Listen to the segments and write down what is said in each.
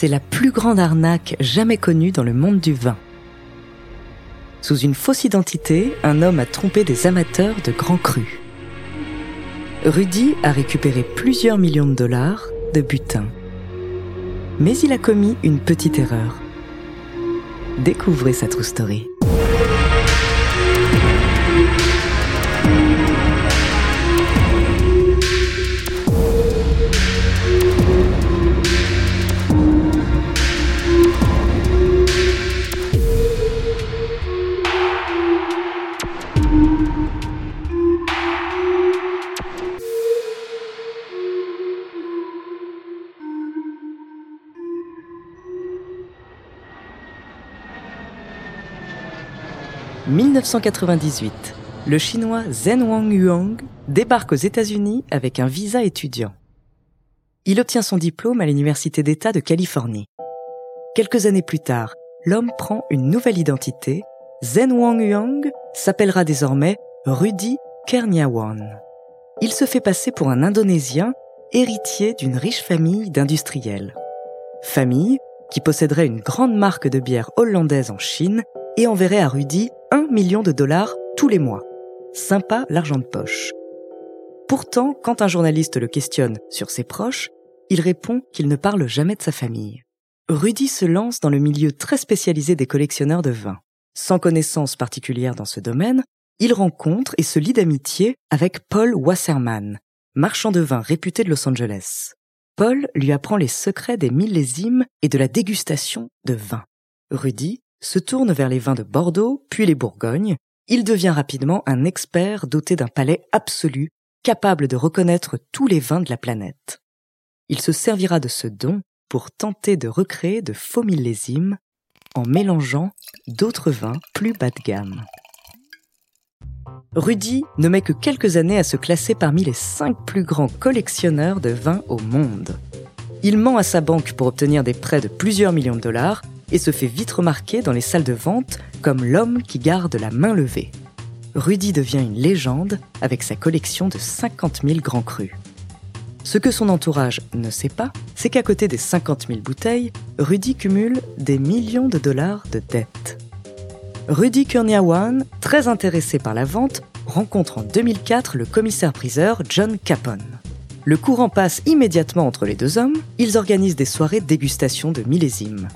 C'est la plus grande arnaque jamais connue dans le monde du vin. Sous une fausse identité, un homme a trompé des amateurs de grands crus. Rudy a récupéré plusieurs millions de dollars de butin. Mais il a commis une petite erreur. Découvrez sa true story. 1998, le chinois Zhen Wang Yuang débarque aux États-Unis avec un visa étudiant. Il obtient son diplôme à l'Université d'État de Californie. Quelques années plus tard, l'homme prend une nouvelle identité. Zhen Wang Yuang s'appellera désormais Rudy Kerniawan. Il se fait passer pour un Indonésien héritier d'une riche famille d'industriels. Famille qui posséderait une grande marque de bière hollandaise en Chine et enverrait à Rudy un million de dollars tous les mois. Sympa l'argent de poche. Pourtant, quand un journaliste le questionne sur ses proches, il répond qu'il ne parle jamais de sa famille. Rudy se lance dans le milieu très spécialisé des collectionneurs de vins. Sans connaissance particulière dans ce domaine, il rencontre et se lie d'amitié avec Paul Wasserman, marchand de vins réputé de Los Angeles. Paul lui apprend les secrets des millésimes et de la dégustation de vins. Rudy se tourne vers les vins de Bordeaux, puis les Bourgognes. Il devient rapidement un expert doté d'un palais absolu, capable de reconnaître tous les vins de la planète. Il se servira de ce don pour tenter de recréer de faux millésimes en mélangeant d'autres vins plus bas de gamme. Rudy ne met que quelques années à se classer parmi les cinq plus grands collectionneurs de vins au monde. Il ment à sa banque pour obtenir des prêts de plusieurs millions de dollars et se fait vite remarquer dans les salles de vente comme l'homme qui garde la main levée. Rudy devient une légende avec sa collection de 50 000 grands crus. Ce que son entourage ne sait pas, c'est qu'à côté des 50 000 bouteilles, Rudy cumule des millions de dollars de dettes. Rudy Kurniawan, très intéressé par la vente, rencontre en 2004 le commissaire-priseur John Capone. Le courant passe immédiatement entre les deux hommes, ils organisent des soirées de dégustation de millésimes.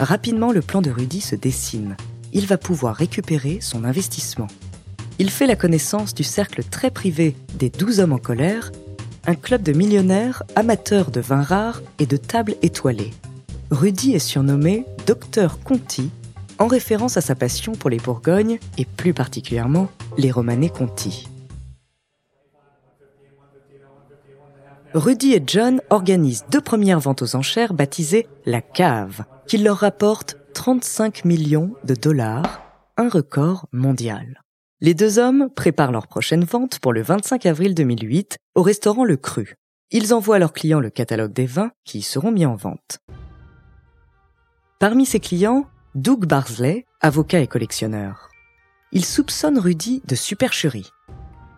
Rapidement, le plan de Rudy se dessine. Il va pouvoir récupérer son investissement. Il fait la connaissance du cercle très privé des 12 hommes en colère, un club de millionnaires amateurs de vins rares et de tables étoilées. Rudy est surnommé Docteur Conti en référence à sa passion pour les Bourgognes et plus particulièrement les Romanée Conti. Rudy et John organisent deux premières ventes aux enchères baptisées La Cave, qui leur rapportent 35 millions de dollars, un record mondial. Les deux hommes préparent leur prochaine vente pour le 25 avril 2008 au restaurant Le Cru. Ils envoient à leurs clients le catalogue des vins qui y seront mis en vente. Parmi ses clients, Doug Barsley, avocat et collectionneur. Il soupçonne Rudy de supercherie.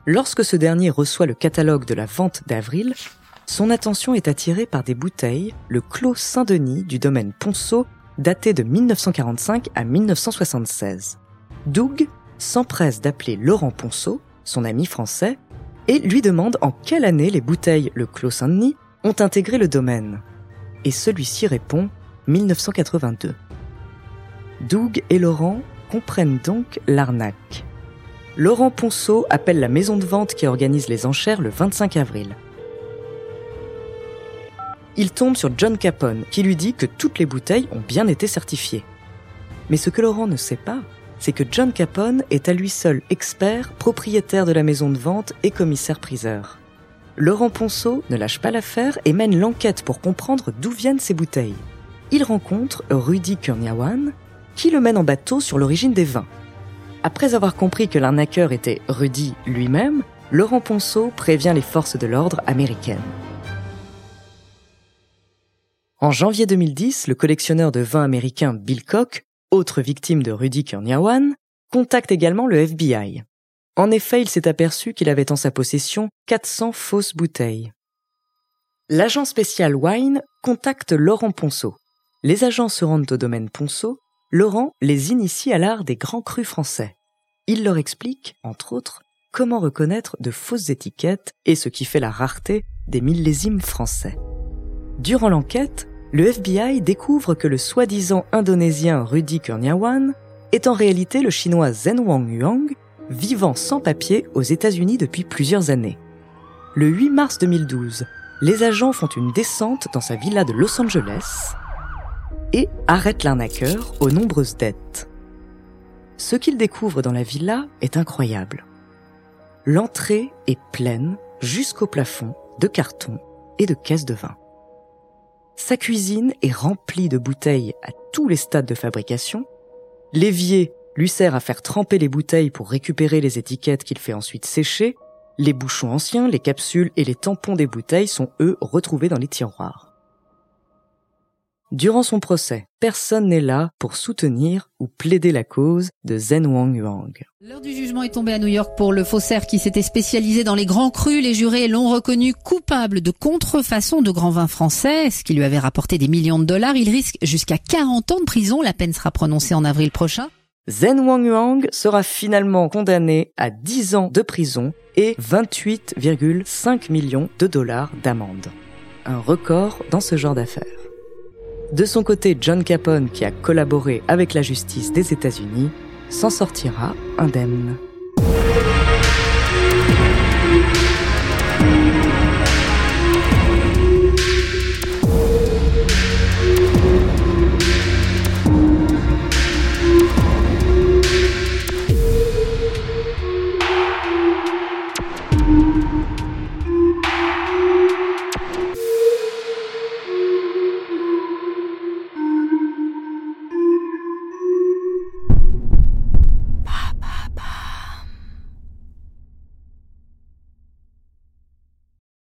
Lorsque ce dernier reçoit le catalogue de la vente d'avril, son attention est attirée par des bouteilles, le Clos Saint-Denis du domaine Ponceau, daté de 1945 à 1976. Doug s'empresse d'appeler Laurent Ponceau, son ami français, et lui demande en quelle année les bouteilles Le Clos Saint-Denis ont intégré le domaine. Et celui-ci répond 1982. Doug et Laurent comprennent donc l'arnaque. Laurent Ponceau appelle la maison de vente qui organise les enchères le 25 avril. Il tombe sur John Capone qui lui dit que toutes les bouteilles ont bien été certifiées. Mais ce que Laurent ne sait pas, c'est que John Capone est à lui seul expert, propriétaire de la maison de vente et commissaire-priseur. Laurent Ponceau ne lâche pas l'affaire et mène l'enquête pour comprendre d'où viennent ces bouteilles. Il rencontre Rudy Kurniawan, qui le mène en bateau sur l'origine des vins. Après avoir compris que l'arnaqueur était Rudy lui-même, Laurent Ponceau prévient les forces de l'ordre américaines. En janvier 2010, le collectionneur de vins américain Bill Koch autre victime de Rudy Kurniawan, contacte également le FBI. En effet, il s'est aperçu qu'il avait en sa possession 400 fausses bouteilles. L'agent spécial Wine contacte Laurent Ponceau. Les agents se rendent au domaine Ponceau. Laurent les initie à l'art des grands crus français. Il leur explique, entre autres, comment reconnaître de fausses étiquettes et ce qui fait la rareté des millésimes français. Durant l'enquête, le FBI découvre que le soi-disant indonésien Rudy Kurniawan est en réalité le chinois Zhen Wang Yuang, vivant sans papier aux États-Unis depuis plusieurs années. Le 8 mars 2012, les agents font une descente dans sa villa de Los Angeles et arrêtent l'arnaqueur aux nombreuses dettes. Ce qu'ils découvrent dans la villa est incroyable. L'entrée est pleine jusqu'au plafond de cartons et de caisses de vin. Sa cuisine est remplie de bouteilles à tous les stades de fabrication. L'évier lui sert à faire tremper les bouteilles pour récupérer les étiquettes qu'il fait ensuite sécher. Les bouchons anciens, les capsules et les tampons des bouteilles sont eux retrouvés dans les tiroirs. Durant son procès, personne n'est là pour soutenir ou plaider la cause de Zhen Wang Yuang. L'heure du jugement est tombée à New York pour le faussaire qui s'était spécialisé dans les grands crus. Les jurés l'ont reconnu coupable de contrefaçon de grands vins français, ce qui lui avait rapporté des millions de dollars. Il risque jusqu'à 40 ans de prison. La peine sera prononcée en avril prochain. Zhen Wang Yuang sera finalement condamné à 10 ans de prison et 28,5 millions de dollars d'amende. Un record dans ce genre d'affaires. De son côté, John Capone, qui a collaboré avec la justice des États-Unis, s'en sortira indemne.